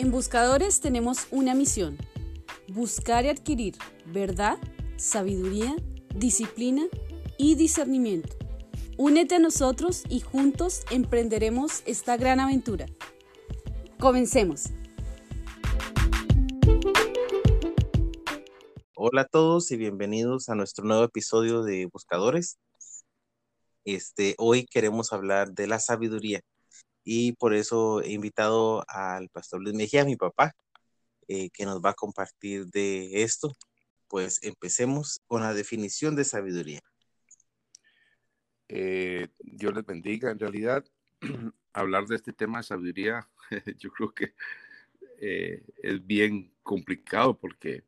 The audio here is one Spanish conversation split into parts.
En Buscadores tenemos una misión, buscar y adquirir verdad, sabiduría, disciplina y discernimiento. Únete a nosotros y juntos emprenderemos esta gran aventura. Comencemos. Hola a todos y bienvenidos a nuestro nuevo episodio de Buscadores. Este, hoy queremos hablar de la sabiduría y por eso he invitado al pastor Luis Mejía, mi papá, eh, que nos va a compartir de esto. Pues empecemos con la definición de sabiduría. Eh, Dios les bendiga. En realidad, hablar de este tema de sabiduría, yo creo que eh, es bien complicado porque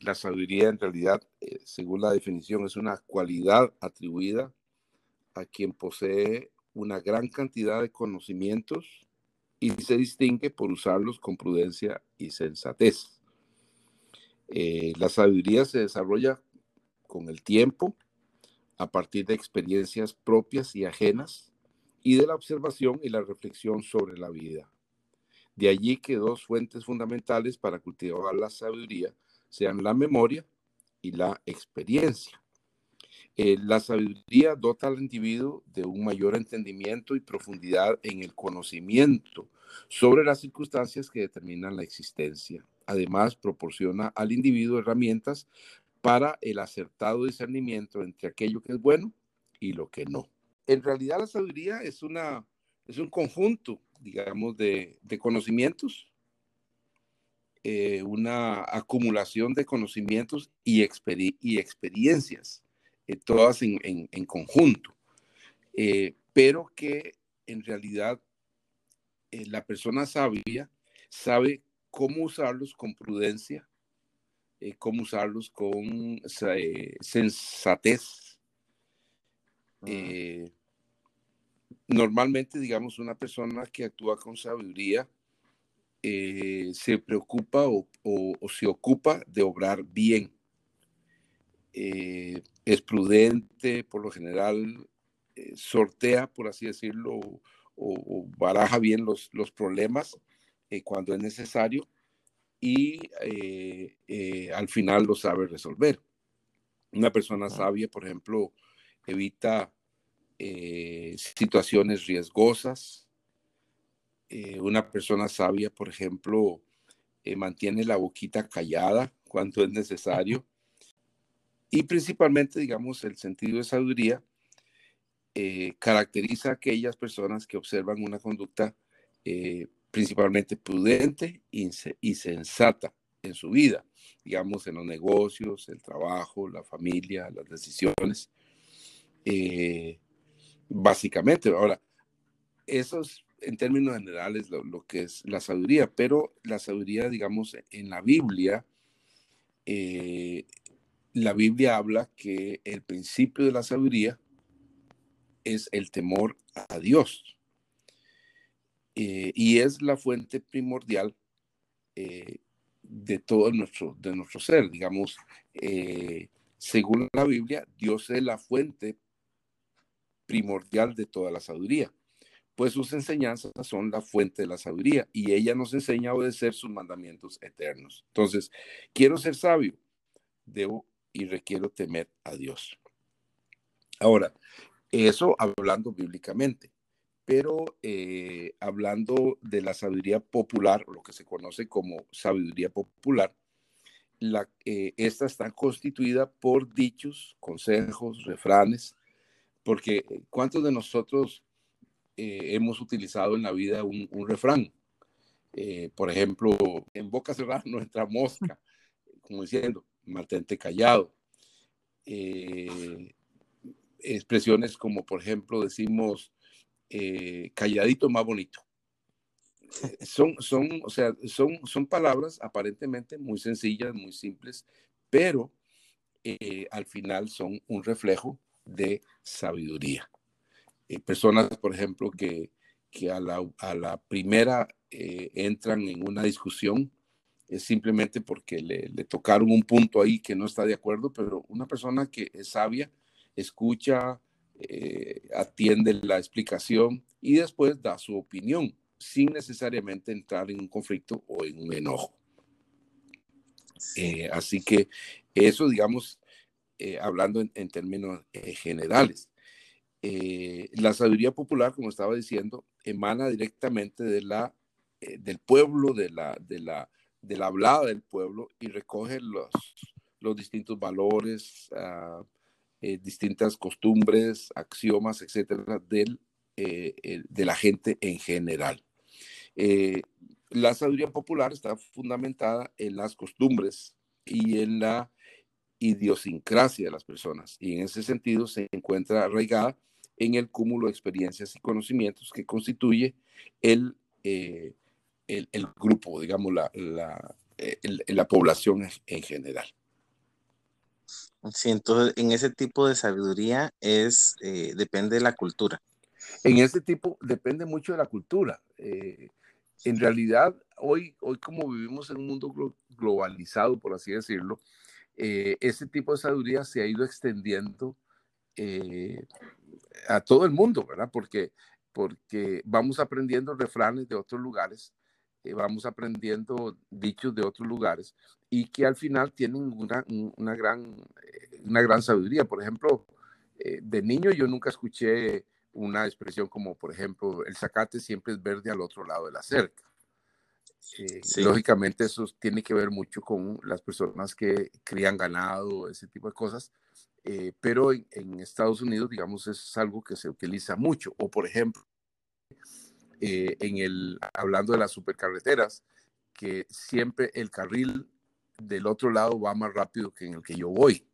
la sabiduría en realidad, según la definición, es una cualidad atribuida a quien posee una gran cantidad de conocimientos y se distingue por usarlos con prudencia y sensatez. Eh, la sabiduría se desarrolla con el tiempo, a partir de experiencias propias y ajenas, y de la observación y la reflexión sobre la vida. De allí que dos fuentes fundamentales para cultivar la sabiduría sean la memoria y la experiencia. Eh, la sabiduría dota al individuo de un mayor entendimiento y profundidad en el conocimiento sobre las circunstancias que determinan la existencia. Además, proporciona al individuo herramientas para el acertado discernimiento entre aquello que es bueno y lo que no. En realidad, la sabiduría es, una, es un conjunto, digamos, de, conocimientos, eh, una acumulación de conocimientos y experiencias eh, todas en, conjunto, eh, pero que en realidad eh, la persona sabia sabe cómo usarlos con prudencia, cómo usarlos con sensatez. normalmente, digamos, una persona que actúa con sabiduría se preocupa o, se ocupa de obrar bien es prudente, por lo general eh, sortea, por así decirlo, o, baraja bien los, los problemas eh, cuando es necesario y eh, al final lo sabe resolver. Una persona sabia, por ejemplo, evita situaciones riesgosas. una persona sabia, por ejemplo, mantiene la boquita callada cuando es necesario y principalmente, digamos, el sentido de sabiduría eh, caracteriza a aquellas personas que observan una conducta eh, principalmente prudente y, sensata en su vida, digamos, en los negocios, el trabajo, la familia, las decisiones. Eh, básicamente, ahora, eso es en términos generales lo, lo, que es la sabiduría, pero la sabiduría, digamos, en la Biblia, la Biblia habla que el principio de la sabiduría es el temor a Dios. Eh, y es la fuente primordial eh, de todo nuestro, de nuestro ser. Digamos, eh, según la Biblia, Dios es la fuente primordial de toda la sabiduría, pues sus enseñanzas son la fuente de la sabiduría y ella nos enseña a obedecer sus mandamientos eternos. Entonces, quiero ser sabio, debo y requiero temer a Dios. Ahora, eso hablando bíblicamente, pero eh, hablando de la sabiduría popular, lo que se conoce como sabiduría popular, la, eh, esta está constituida por dichos, consejos, refranes, porque ¿cuántos de nosotros eh, hemos utilizado en la vida un, un refrán? por ejemplo, en boca cerrada no entra mosca, como diciendo, mantente callado. Eh, expresiones como, por ejemplo, decimos, eh, calladito más bonito. Eh, son, son, o sea, son, son palabras aparentemente muy sencillas, muy simples, pero al final son un reflejo de sabiduría. personas, por ejemplo, que, que a, la, a la primera entran en una discusión es simplemente porque le, tocaron un punto ahí que no está de acuerdo, pero una persona que es sabia, escucha, eh, atiende la explicación y después da su opinión. sin necesariamente entrar en un conflicto o en un enojo. Eh, así que eso, digamos, eh, hablando en, términos eh, generales. la sabiduría popular, como estaba diciendo, emana directamente de la, del pueblo, de la, de, la, de la hablada del pueblo y recoge los, los distintos valores, ah, distintas costumbres, axiomas, etcétera, del, de la gente en general. la sabiduría popular está fundamentada en las costumbres y en la idiosincrasia de las personas. Y en ese sentido se encuentra arraigada en el cúmulo de experiencias y conocimientos que constituye el, eh, el, grupo, digamos, la, la, la población en general. Sí, entonces en ese tipo de sabiduría es, eh, depende de la cultura. En ese tipo depende mucho de la cultura. Eh, en realidad, hoy, hoy como vivimos en un mundo globalizado, por así decirlo, eh, ese tipo de sabiduría se ha ido extendiendo eh, a todo el mundo, ¿verdad? Porque, porque vamos aprendiendo refranes de otros lugares, eh, vamos aprendiendo dichos de otros lugares y que al final tienen una, una, gran, una gran sabiduría. Por ejemplo, de niño yo nunca escuché una expresión como, por ejemplo, el zacate siempre es verde al otro lado de la cerca. Eh, lógicamente eso tiene que ver mucho con las personas que crían ganado, ese tipo de cosas, eh, pero en, Estados Unidos, digamos, es algo que se utiliza mucho. O por ejemplo, eh, en el, hablando de las supercarreteras, que siempre el carril del otro lado va más rápido que en el que yo voy.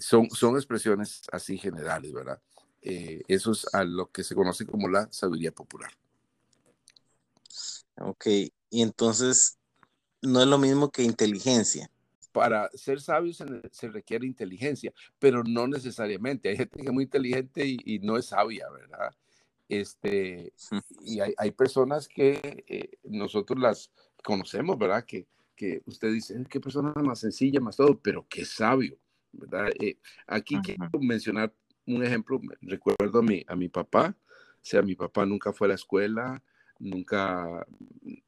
son, son expresiones así generales, ¿verdad? eso es a lo que se conoce como la sabiduría popular. Ok, y entonces no es lo mismo que inteligencia. Para ser sabio se, requiere inteligencia, pero no necesariamente. Hay gente que es muy inteligente y, no es sabia, ¿verdad? Este, y hay, personas que eh, nosotros las conocemos, ¿verdad? Que, que usted dice, qué persona más sencilla, más todo, pero qué sabio, ¿verdad? Eh, aquí quiero mencionar un ejemplo. Recuerdo a mi, a mi papá, o sea, mi papá nunca fue a la escuela, nunca,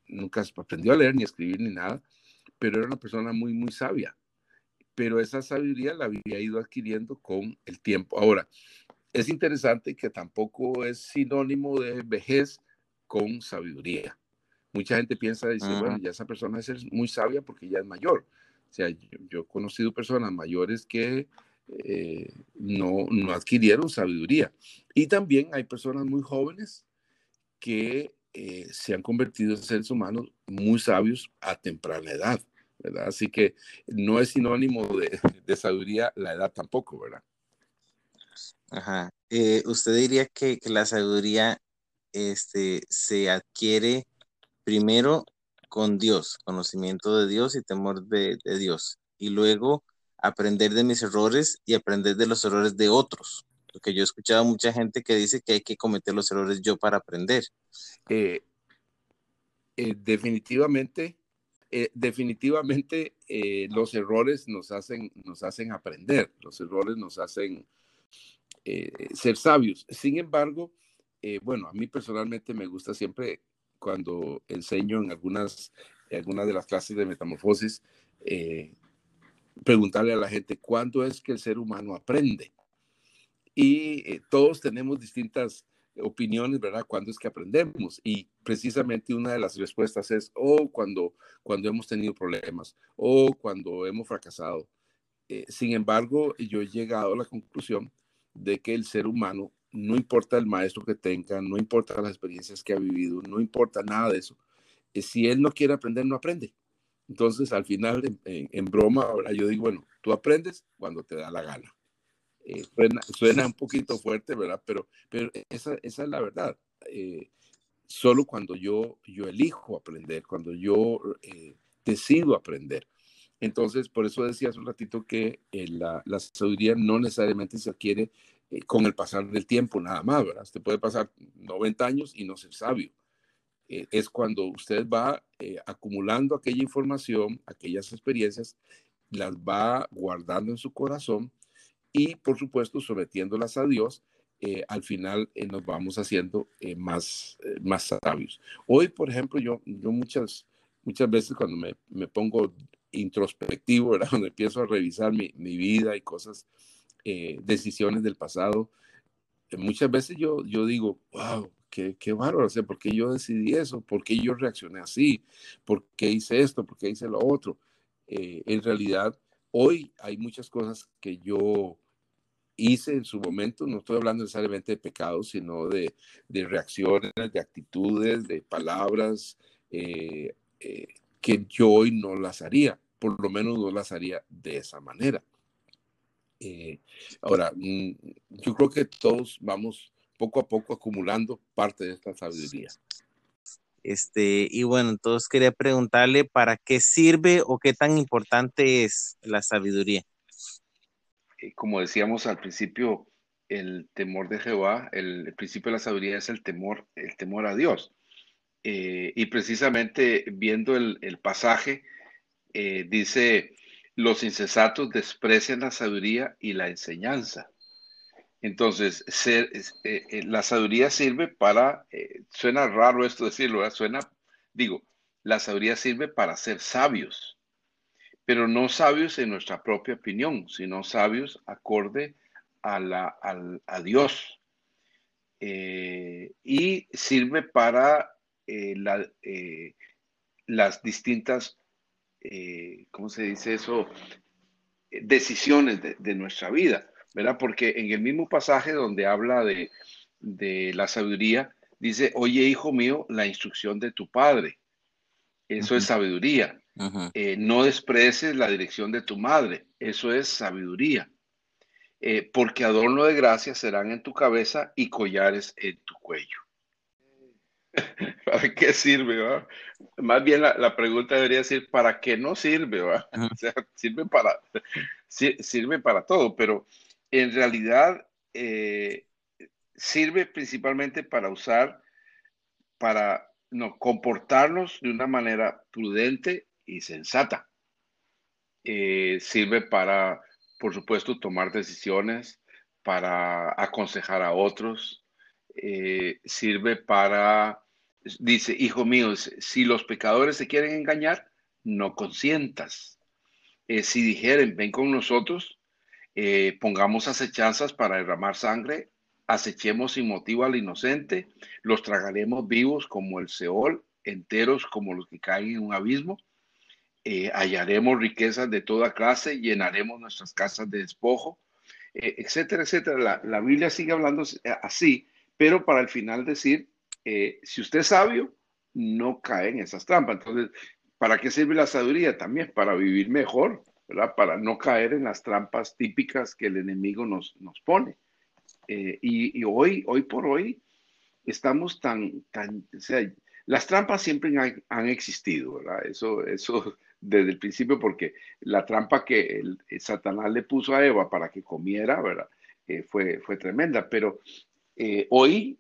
nunca aprendió a leer ni a escribir ni nada, pero era una persona muy, muy sabia. Pero esa sabiduría la había ido adquiriendo con el tiempo. Ahora, es interesante que tampoco es sinónimo de vejez con sabiduría. Mucha gente piensa, dice, bueno, ya esa persona es muy sabia porque ya es mayor. O sea, yo, he conocido personas mayores que eh, no, no adquirieron sabiduría. Y también hay personas muy jóvenes que eh, se han convertido en seres humanos muy sabios a temprana edad, ¿verdad? Así que no es sinónimo de, sabiduría la edad tampoco, ¿verdad? Ajá. Eh, ¿Usted diría que, la sabiduría este, se adquiere primero con Dios, conocimiento de Dios y temor de, de Dios, y luego aprender de mis errores y aprender de los errores de otros? Porque yo he escuchado a mucha gente que dice que hay que cometer los errores yo para aprender. Eh, eh, definitivamente, definitivamente los errores nos hacen, nos hacen aprender, los errores nos hacen ser sabios. Sin embargo, bueno, a mí personalmente me gusta siempre cuando enseño en algunas, algunas de las clases de metamorfosis, preguntarle a la gente, ¿cuándo es que el ser humano aprende? y eh, todos tenemos distintas opiniones, ¿verdad? ¿Cuándo es que aprendemos? Y precisamente una de las respuestas es, o oh, cuando, cuando hemos tenido problemas, o cuando hemos fracasado. Eh, sin embargo, yo he llegado a la conclusión de que el ser humano, no importa el maestro que tenga, no importa las experiencias que ha vivido, no importa nada de eso, eh, si él no quiere aprender, no aprende. Entonces, al final, en, broma, ahora yo digo, bueno, tú aprendes cuando te da la gana. Eh, suena, un poquito fuerte, ¿verdad? Pero, pero esa, esa es la verdad. Eh, solo cuando yo, yo elijo aprender, cuando yo eh, decido aprender. Entonces, por eso decía hace un ratito que la, la, sabiduría no necesariamente se adquiere con el pasar del tiempo, nada más, ¿verdad? Usted puede pasar 90 años y no ser sabio. es cuando usted va acumulando aquella información, aquellas experiencias, las va guardando en su corazón y por supuesto sometiéndolas a Dios eh, al final eh, nos vamos haciendo más, más sabios. Hoy, por ejemplo, yo, yo muchas, muchas veces cuando me, me pongo introspectivo, ¿verdad? cuando empiezo a revisar mi, mi vida y cosas, decisiones del pasado, muchas veces yo, yo digo, wow, qué, qué bárbaro, o sea, ¿por qué yo decidí eso? ¿Por qué yo reaccioné así? ¿Por qué hice esto? ¿Por qué hice lo otro? en realidad, hoy hay muchas cosas que yo hice en su momento, no estoy hablando necesariamente de pecados, sino de, reacciones, de actitudes, de palabras eh, eh, que yo hoy no las haría, por lo menos no las haría de esa manera. Eh, ahora, mm, yo creo que todos vamos poco a poco acumulando parte de esta sabiduría. Este, y bueno, entonces quería preguntarle para qué sirve o qué tan importante es la sabiduría. Eh, como decíamos al principio, el temor de Jehová, el, principio de la sabiduría es el temor, el temor a Dios. Eh, y precisamente viendo el, pasaje, eh, dice, los insensatos desprecian la sabiduría y la enseñanza. Entonces, la sabiduría sirve para, suena raro esto decirlo, suena, digo, la sabiduría sirve para ser sabios pero no sabios en nuestra propia opinión, sino sabios acorde a, la, a, Dios. Eh, y sirve para eh, eh, las distintas, ¿cómo se dice eso? Decisiones de, nuestra vida, ¿verdad? Porque en el mismo pasaje donde habla de, de la sabiduría, dice, oye, hijo mío, la instrucción de tu padre. Eso es sabiduría. Eh, no desprecies la dirección de tu madre. Eso es sabiduría. Eh, porque adorno de gracia serán en tu cabeza y collares en tu cuello. ¿Para qué sirve? Más bien la, pregunta debería ser, ¿para qué no sirve? O sea, sirve para, sirve para todo, pero en realidad eh, sirve principalmente para usar, para no, comportarnos de una manera prudente y sensata. Eh, sirve para, por supuesto, tomar decisiones, para aconsejar a otros. Eh, sirve para, dice, hijo mío, si los pecadores se quieren engañar, no consientas. Eh, si dijeren, ven con nosotros, pongamos acechanzas para derramar sangre, acechemos sin motivo al inocente, los tragaremos vivos como el Seol, enteros como los que caen en un abismo. Eh, hallaremos riquezas de toda clase, llenaremos nuestras casas de despojo, eh, etcétera, etcétera. La, Biblia sigue hablando así, pero para el final decir, eh, si usted es sabio, no cae en esas trampas. Entonces, ¿para qué sirve la sabiduría? También para vivir mejor, ¿verdad? Para no caer en las trampas típicas que el enemigo nos, nos pone. Eh, y, hoy, hoy por hoy, estamos tan, tan, o sea, las trampas siempre han, existido, ¿verdad? Eso, eso desde el principio, porque la trampa que el, Satanás le puso a Eva para que comiera, ¿verdad? Eh, fue, fue tremenda, pero eh, hoy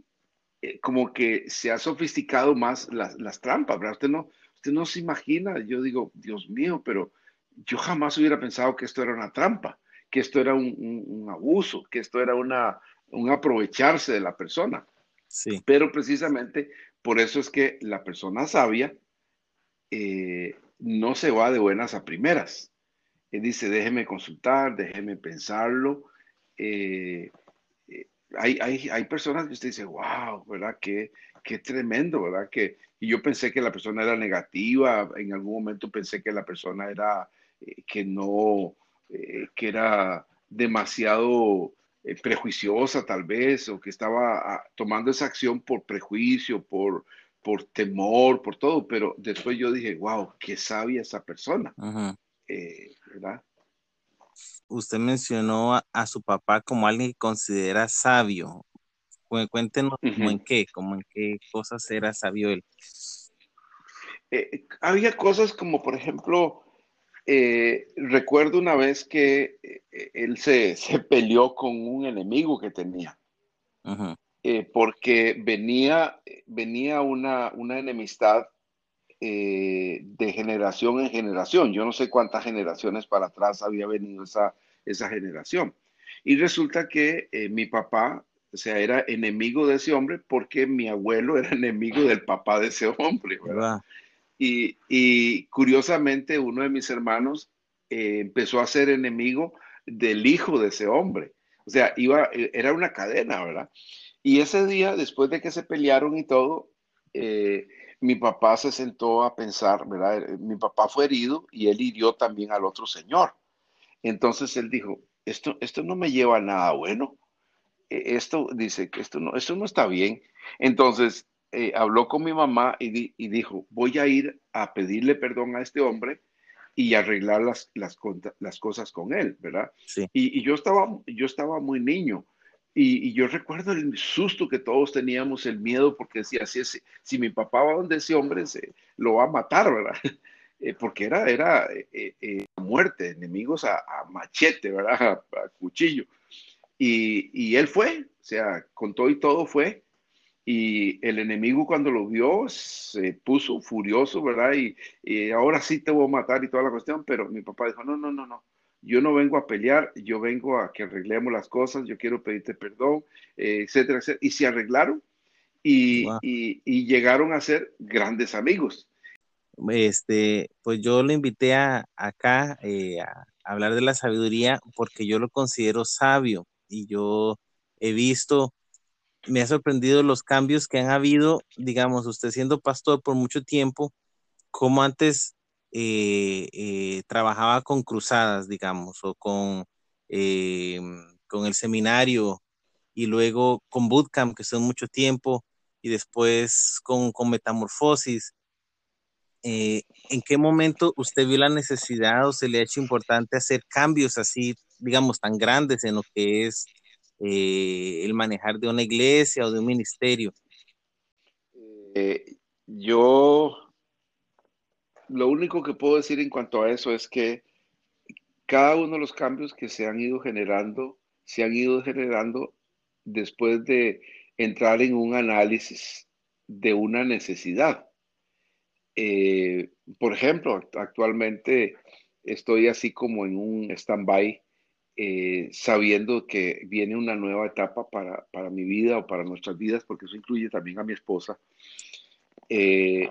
como que se ha sofisticado más las, las, trampas, ¿verdad? Usted no, usted no se imagina, yo digo, Dios mío, pero yo jamás hubiera pensado que esto era una trampa, que esto era un, un abuso, que esto era una, un aprovecharse de la persona. Sí. Pero precisamente por eso es que la persona sabia eh, no se va de buenas a primeras. Él dice, déjeme consultar, déjeme pensarlo. Eh, eh, hay, hay, personas que usted dice, wow, ¿verdad? Qué, qué tremendo, ¿verdad? Que, y yo pensé que la persona era negativa, en algún momento pensé que la persona era, que no, que era demasiado eh, prejuiciosa tal vez, o que estaba ah, tomando esa acción por prejuicio, por, por temor, por todo, pero después yo dije, wow, qué sabia esa persona, eh, ¿verdad? Usted mencionó a, su papá como alguien que considera sabio. Cuéntenos en qué, como en qué cosas era sabio él. Eh, había cosas como, por ejemplo, eh, recuerdo una vez que eh, él se, peleó con un enemigo que tenía, eh, porque venía, venía una, una enemistad de generación en generación. Yo no sé cuántas generaciones para atrás había venido esa, esa generación. Y resulta que mi papá O sea, era enemigo de ese hombre porque mi abuelo era enemigo del papá de ese hombre, ¿verdad? Y, curiosamente uno de mis hermanos eh, empezó a ser enemigo del hijo de ese hombre. O sea, iba, era una cadena, ¿verdad? Y ese día, después de que se pelearon y todo, eh, mi papá se sentó a pensar, ¿verdad? Eh, mi papá fue herido y él hirió también al otro señor. Entonces él dijo, esto, esto no me lleva a nada bueno. E, esto dice que esto no, esto no está bien. Entonces eh, habló con mi mamá y, dijo, voy a ir a pedirle perdón a este hombre y arreglar las, las, las cosas con él, ¿verdad? Sí. Y, yo, estaba, yo estaba muy niño. Y, yo recuerdo el susto que todos teníamos, el miedo, porque decía, si, si mi papá va donde ese hombre, se, lo va a matar, ¿verdad? Eh, porque era, era eh, muerte, enemigos a, machete, ¿verdad? A, cuchillo. Y, y, él fue, o sea, con todo y todo fue. Y el enemigo cuando lo vio se puso furioso, ¿verdad? Y, ahora sí te voy a matar y toda la cuestión, pero mi papá dijo, no, no, no, no, yo no vengo a pelear, yo vengo a que arreglemos las cosas, yo quiero pedirte perdón, eh, etcétera, etcétera. Y se arreglaron y, y, llegaron a ser grandes amigos. Este, pues yo lo invité a, acá eh, a hablar de la sabiduría porque yo lo considero sabio y yo he visto me ha sorprendido los cambios que han habido, digamos, usted siendo pastor por mucho tiempo, como antes eh, eh, trabajaba con cruzadas, digamos, o con, eh, con el seminario y luego con bootcamp, que son mucho tiempo, y después con, con metamorfosis. ¿En qué momento usted vio la necesidad o se le ha hecho importante hacer cambios así, digamos, tan grandes en lo que es el manejar de una iglesia o de un ministerio? Yo lo único que puedo decir en cuanto a eso es que cada uno de los cambios que se han ido generando, se han ido generando después de entrar en un análisis de una necesidad. Eh, por ejemplo, actualmente estoy así como en un stand-by eh, sabiendo que viene una nueva etapa para, mi vida o para nuestras vidas, porque eso incluye también a mi esposa, eh,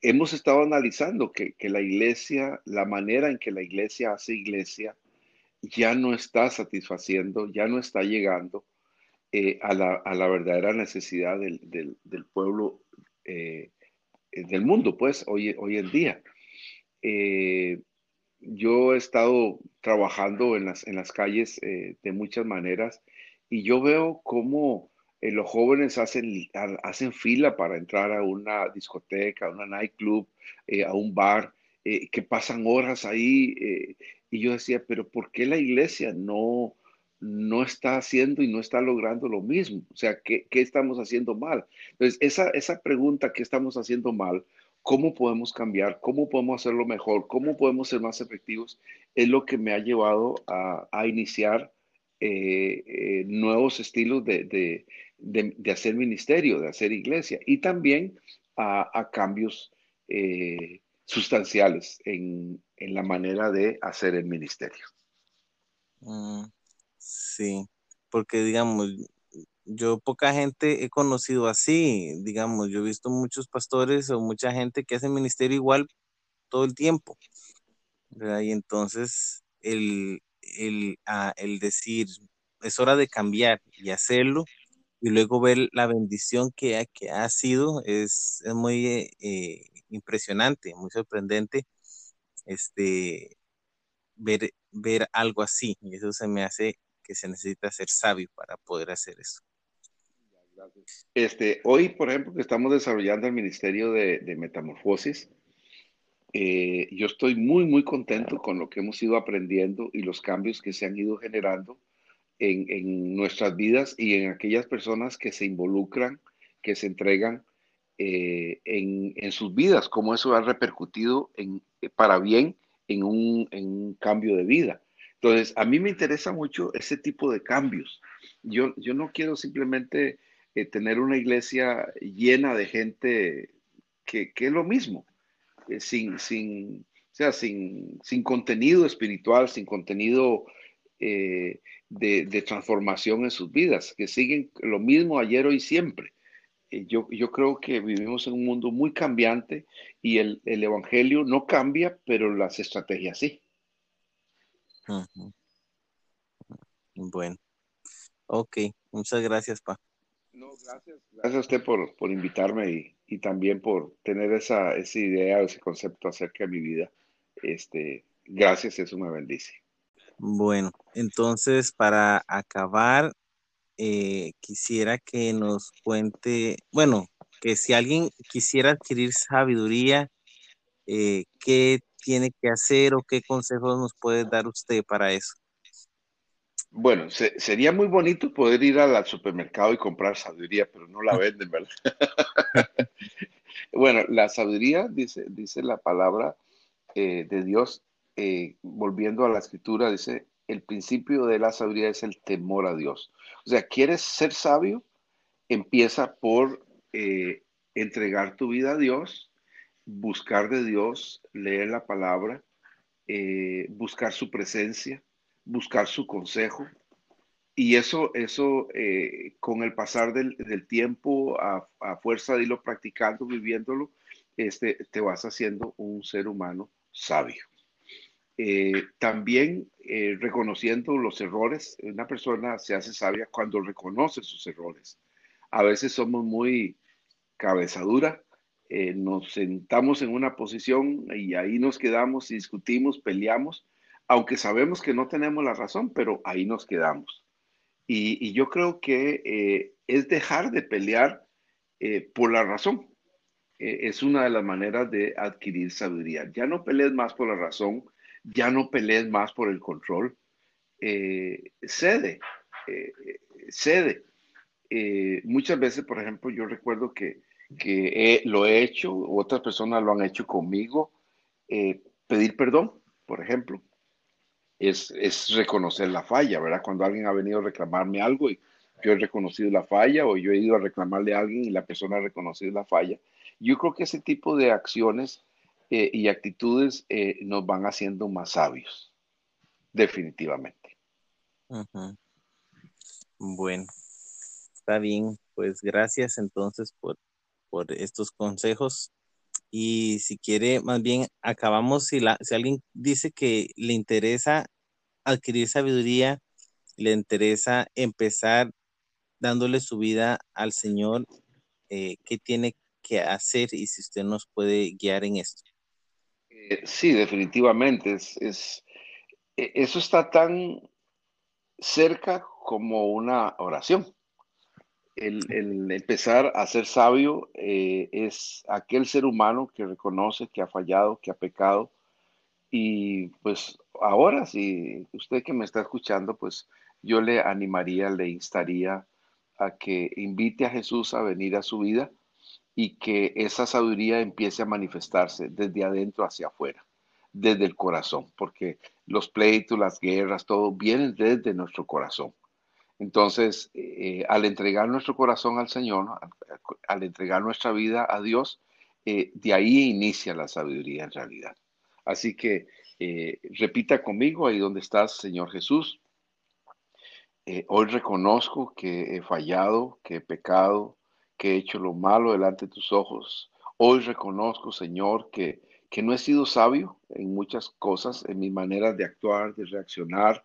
hemos estado analizando que, la iglesia, la manera en que la iglesia hace iglesia, ya no está satisfaciendo, ya no está llegando eh, a, la, verdadera necesidad del, pueblo, del mundo, pues, hoy, hoy en día. Yo he estado trabajando en las, en las calles eh, de muchas maneras y yo veo cómo eh, los jóvenes hacen, hacen fila para entrar a una discoteca, a una nightclub, eh, a un bar, que pasan horas ahí. y yo decía, pero ¿por qué la iglesia no, no está haciendo y no está logrando lo mismo? O sea, ¿qué, qué estamos haciendo mal? Entonces, esa, esa pregunta, ¿qué estamos haciendo mal? cómo podemos cambiar, cómo podemos hacerlo mejor, cómo podemos ser más efectivos, es lo que me ha llevado a, iniciar eh, eh, nuevos estilos de, hacer ministerio, de hacer iglesia y también a, cambios eh, sustanciales en, la manera de hacer el ministerio. Mm, sí, porque digamos, yo poca gente he conocido así, digamos, yo he visto muchos pastores o mucha gente que hace ministerio igual todo el tiempo. Y entonces el, ah, el, decir, es hora de cambiar y hacerlo, y luego ver la bendición que ha, que ha sido, es, muy eh, impresionante, muy sorprendente este, ver, ver algo así. Y eso se me hace que se necesita ser sabio para poder hacer eso. Este, hoy, por ejemplo, que estamos desarrollando el Ministerio de, Metamorfosis, eh, yo estoy muy, muy contento con lo que hemos ido aprendiendo y los cambios que se han ido generando en, nuestras vidas y en aquellas personas que se involucran, que se entregan eh, en, sus vidas, cómo eso ha repercutido en, para bien en un, en un cambio de vida. Entonces, a mí me interesa mucho ese tipo de cambios. Yo, yo no quiero simplemente eh, tener una iglesia llena de gente que, es lo mismo, eh, sin, sin, sea, sin, sin, contenido espiritual, sin contenido eh, de, transformación en sus vidas, que siguen lo mismo ayer, hoy, siempre. Eh, yo, yo, creo que vivimos en un mundo muy cambiante y el, Evangelio no cambia, pero las estrategias sí. Bueno, ok, muchas gracias, Pa. No, gracias. Gracias a usted por, invitarme y, también por tener esa, esa idea, ese concepto acerca de mi vida. Este, gracias, eso me bendice. Bueno, entonces para acabar, eh, quisiera que nos cuente, bueno, que si alguien quisiera adquirir sabiduría, eh, ¿qué tiene que hacer o qué consejos nos puede dar usted para eso? Bueno, sería muy bonito poder ir al, supermercado y comprar sabiduría, pero no la venden, ¿verdad? bueno, la sabiduría, dice, dice la palabra eh, de Dios, eh, volviendo a la escritura, dice, el principio de la sabiduría es el temor a Dios. O sea, ¿quieres ser sabio? Empieza por eh, entregar tu vida a Dios, buscar de Dios, leer la palabra, buscar su presencia, buscar su consejo. Y eso, eso eh, con el pasar del, tiempo, a, fuerza de irlo practicando, viviéndolo, este, te vas haciendo un ser humano sabio. Eh, también eh, reconociendo los errores, una persona se hace sabia cuando reconoce sus errores. A veces somos muy cabezadura, nos sentamos en una posición y ahí nos quedamos, discutimos, peleamos, aunque sabemos que no tenemos la razón, pero ahí nos quedamos. Y, yo creo que eh, es dejar de pelear eh, por la razón. Eh, es una de las maneras de adquirir sabiduría. Ya no pelees más por la razón, ya no pelees más por el control. cede, cede. muchas veces, por ejemplo, yo recuerdo que, que lo he hecho, otras personas lo han hecho conmigo, pedir perdón, por ejemplo es, reconocer la falla, ¿verdad? Cuando alguien ha venido a reclamarme algo y yo he reconocido la falla o yo he ido a reclamarle a alguien y la persona ha reconocido la falla. Yo creo que ese tipo de acciones eh, y actitudes eh, nos van haciendo más sabios, definitivamente. Bueno, está bien, pues gracias entonces por, por estos consejos. Y si quiere, más bien acabamos, si, la, si alguien dice que le interesa adquirir sabiduría, le interesa empezar dándole su vida al Señor, eh, ¿qué tiene que hacer y si usted nos puede guiar en esto? Eh, sí, definitivamente. Es, e, eso está tan cerca como una oración el, empezar a ser sabio eh, es aquel ser humano que reconoce que ha fallado, que ha pecado. Y pues ahora, si usted que me está escuchando, pues yo le animaría, le instaría a que invite a Jesús a venir a su vida y que esa sabiduría empiece a manifestarse desde adentro hacia afuera, desde el corazón, porque los pleitos, las guerras, todo vienen desde nuestro corazón. Entonces, eh, al entregar nuestro corazón al Señor, al, entregar nuestra vida a Dios, eh, de ahí inicia la sabiduría en realidad. Así que eh, repita conmigo ahí donde estás, Señor Jesús. hoy reconozco que he fallado, que he pecado, que he hecho lo malo delante de tus ojos. Hoy reconozco, Señor, que, que no he sido sabio en muchas cosas, en mi manera de actuar, de reaccionar,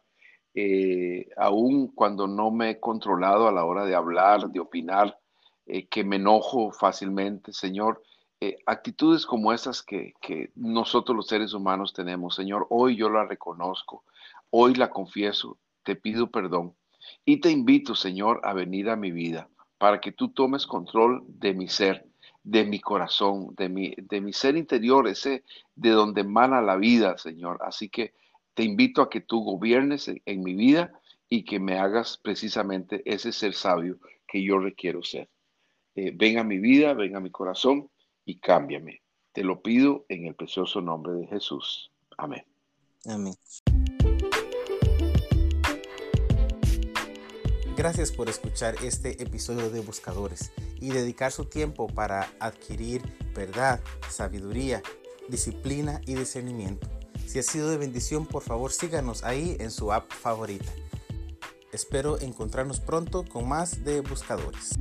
eh, aún cuando no me he controlado a la hora de hablar, de opinar, eh, que me enojo fácilmente, Señor. Eh, actitudes como esas que, que, nosotros los seres humanos tenemos, Señor, hoy yo la reconozco, hoy la confieso, te pido perdón y te invito, Señor, a venir a mi vida para que tú tomes control de mi ser, de mi corazón, de mi, de mi ser interior, ese de donde emana la vida, Señor. Así que te invito a que tú gobiernes en, mi vida y que me hagas precisamente ese ser sabio que yo requiero ser. Eh, ven a mi vida, ven a mi corazón y cámbiame. Te lo pido en el precioso nombre de Jesús. Amén. Amén. Gracias por escuchar este episodio de Buscadores y dedicar su tiempo para adquirir verdad, sabiduría, disciplina y discernimiento. Si ha sido de bendición, por favor síganos ahí en su app favorita. Espero encontrarnos pronto con más de Buscadores.